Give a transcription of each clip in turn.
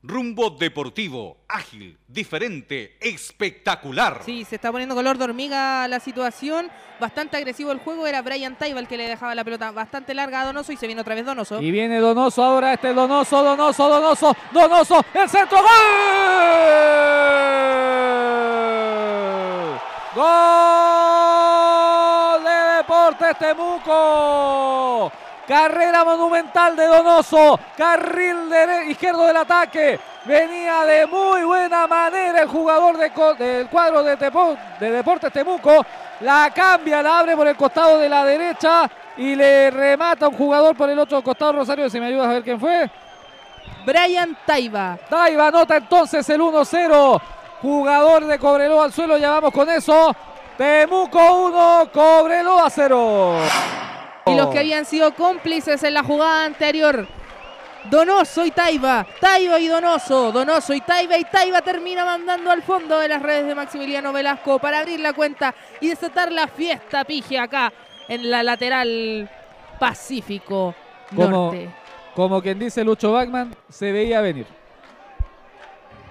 Rumbo deportivo, ágil, diferente, espectacular. Sí, se está poniendo color de hormiga la situación. Bastante agresivo el juego. Era Brian Taiba el que le dejaba la pelota bastante larga a Donoso y se viene otra vez Donoso. Y viene Donoso ahora, este Donoso, Donoso, Donoso, Donoso, el centro, ¡gol! ¡Gol de Deportes Temuco! Carrera monumental de Donoso. Carril izquierdo del ataque. Venía de muy buena manera el jugador del cuadro de, de Deportes Temuco. La cambia, la abre por el costado de la derecha y le remata un jugador por el otro costado. Rosario, si me ayudas a ver quién fue. Brian Taiba. Taiba anota entonces el 1-0. Jugador de Cobreloa al suelo, ya vamos con eso. Temuco 1, Cobreloa 0 y los que habían sido cómplices en la jugada anterior. Donoso y Taiba, Taiba y Donoso, Donoso y Taiba y Taiba termina mandando al fondo de las redes de Maximiliano Velasco para abrir la cuenta y desatar la fiesta pige acá en la lateral Pacífico Norte. Como quien dice Lucho Bachman, se veía venir.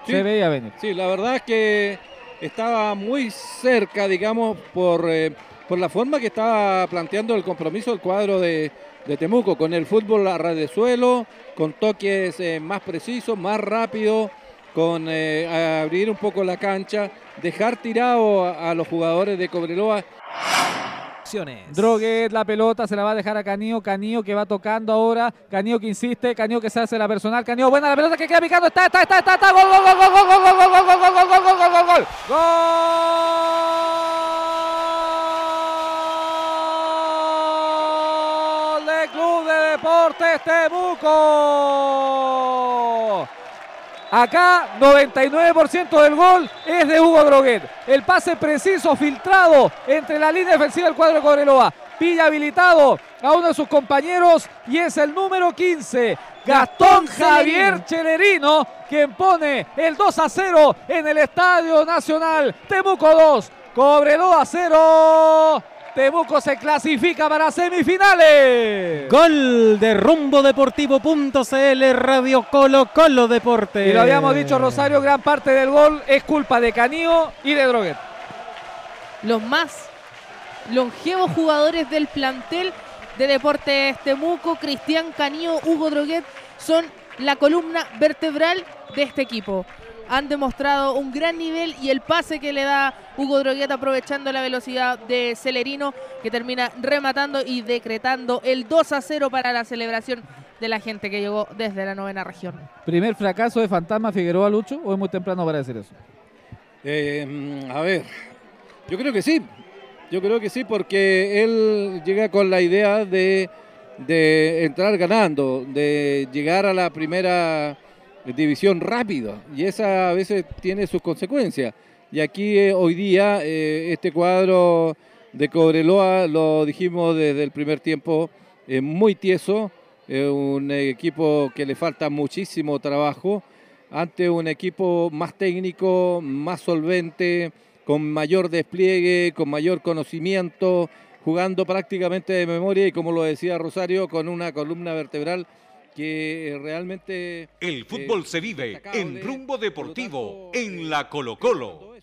Se veía venir. Sí, la verdad es que estaba muy cerca, digamos, por... Eh, por la forma que estaba planteando el compromiso el cuadro de, Temuco, con el fútbol a ras de suelo, con toques eh, más precisos, más rápidos, con eh, abrir un poco la cancha, dejar tirado a, los jugadores de Cobreloa. Droguet, la pelota se la va a dejar a Canío. Canío que va tocando ahora. Canío que insiste. Canío que se hace la personal. Canío, buena la pelota que queda picando. Está, está, está, está, está. Gol, gol, gol, gol, gol, gol, gol, gol, gol, gol, gol, gol, gol, gol, gol. Gol. Deportes Temuco. Acá 99% del gol es de Hugo Droguet. El pase preciso, filtrado entre la línea defensiva del cuadro de Cobreloa. Pilla habilitado a uno de sus compañeros y es el número 15, Gastón Javier Chelerino, quien pone el 2 a 0 en el Estadio Nacional. Temuco 2, Cobreloa 0. Temuco se clasifica para semifinales. Gol de rumbo deportivo.cl Radio Colo Colo Deporte. Y lo habíamos dicho Rosario, gran parte del gol es culpa de Canío y de Droguet. Los más longevos jugadores del plantel de Deportes Temuco, Cristian Canío, Hugo Droguet, son la columna vertebral de este equipo han demostrado un gran nivel y el pase que le da Hugo Droguet aprovechando la velocidad de Celerino que termina rematando y decretando el 2 a 0 para la celebración de la gente que llegó desde la novena región. ¿Primer fracaso de Fantasma Figueroa Lucho o es muy temprano para decir eso? Eh, a ver, yo creo que sí, yo creo que sí porque él llega con la idea de, de entrar ganando, de llegar a la primera división rápido y esa a veces tiene sus consecuencias. Y aquí eh, hoy día eh, este cuadro de Cobreloa, lo dijimos desde el primer tiempo, es muy tieso, es un equipo que le falta muchísimo trabajo, ante un equipo más técnico, más solvente, con mayor despliegue, con mayor conocimiento, jugando prácticamente de memoria y como lo decía Rosario, con una columna vertebral que eh, realmente... El fútbol eh, se vive en rumbo deportivo, en la Colo Colo.